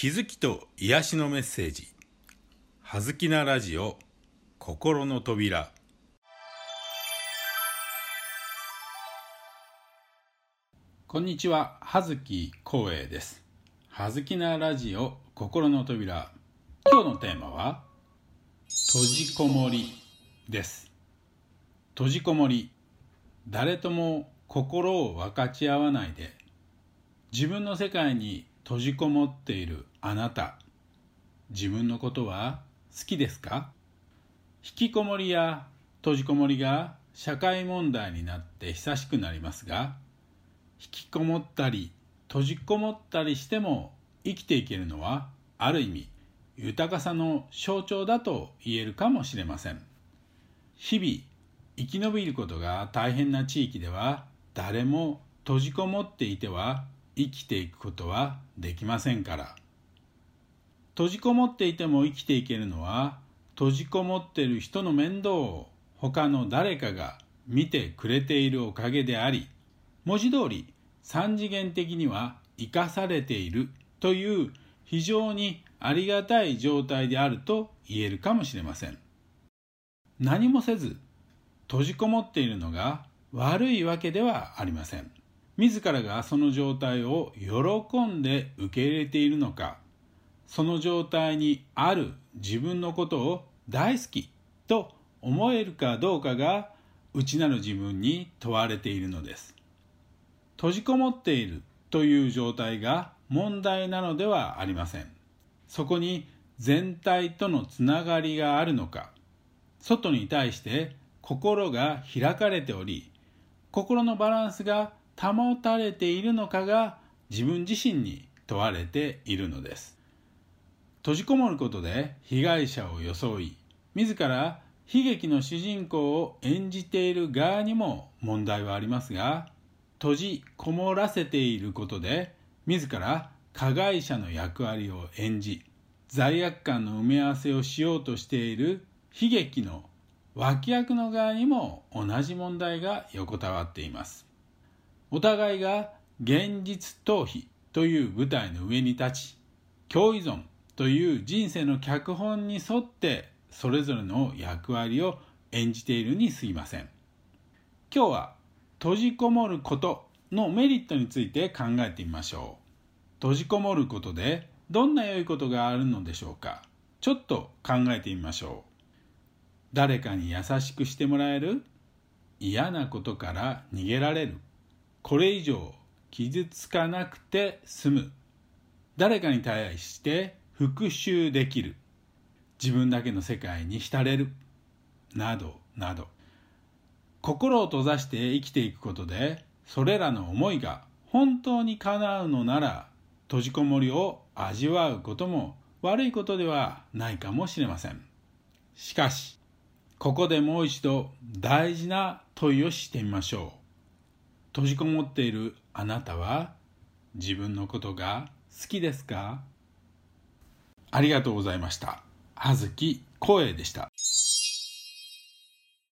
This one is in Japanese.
気づきと癒しのメッセージ「はずきなラジオ心の扉」こんにちは。葉月光栄です。はずきなラジオ心の扉。今日のテーマは閉じこもりです。閉じこもり。誰とも心を分かち合わないで。自分の世界に閉じこもっているあなた。自分のことは好きですか？引きこもりや閉じこもりが社会問題になって久しくなりますが引きこもったり閉じこもったりしても生きていけるのはある意味豊かさの象徴だと言えるかもしれません。日々生き延びることが大変な地域では誰も閉じこもっていては生きていくことはできませんから。閉じこもっていても生きていけるのは閉じこもってる人の面倒を他の誰かが見てくれているおかげであり文字通り三次元的には生かされているという非常にありがたい状態であると言えるかもしれません。何もせず閉じこもっているのが悪いわけではありません。自らがその状態を喜んで受け入れているのかその状態にある自分のことを大好きと思えるかどうかが内なる自分に問われているのです。閉じこもっているという状態が問題なのではありません。そこに全体とのつながりがあるのか外に対して心が開かれており心のバランスが保たれているのかが自分自身に問われているのです。閉じこもることで被害者を装い自ら悲劇の主人公を演じている側にも問題はありますが閉じこもらせていることで自ら加害者の役割を演じ罪悪感の埋め合わせをしようとしている悲劇の脇役の側にも同じ問題が横たわっています。お互いが現実逃避という舞台の上に立ち共依存という人生の脚本に沿ってそれぞれの役割を演じているにすぎません。今日は閉じこもることのメリットについて考えてみましょう。閉じこもることでどんな良いことがあるのでしょうか。ちょっと考えてみましょう。誰かに優しくしてもらえる？嫌なことから逃げられる？これ以上傷つかなくて済む。誰かに対して復讐できる。自分だけの世界に浸れる。などなど。心を閉ざして生きていくことでそれらの思いが本当に叶うのなら閉じこもりを味わうことも悪いことではないかもしれません。しかしここでもう一度大事な問いをしてみましょう。閉じこもっているあなたは自分のことが好きですか？ありがとうございました。葉月光栄でした。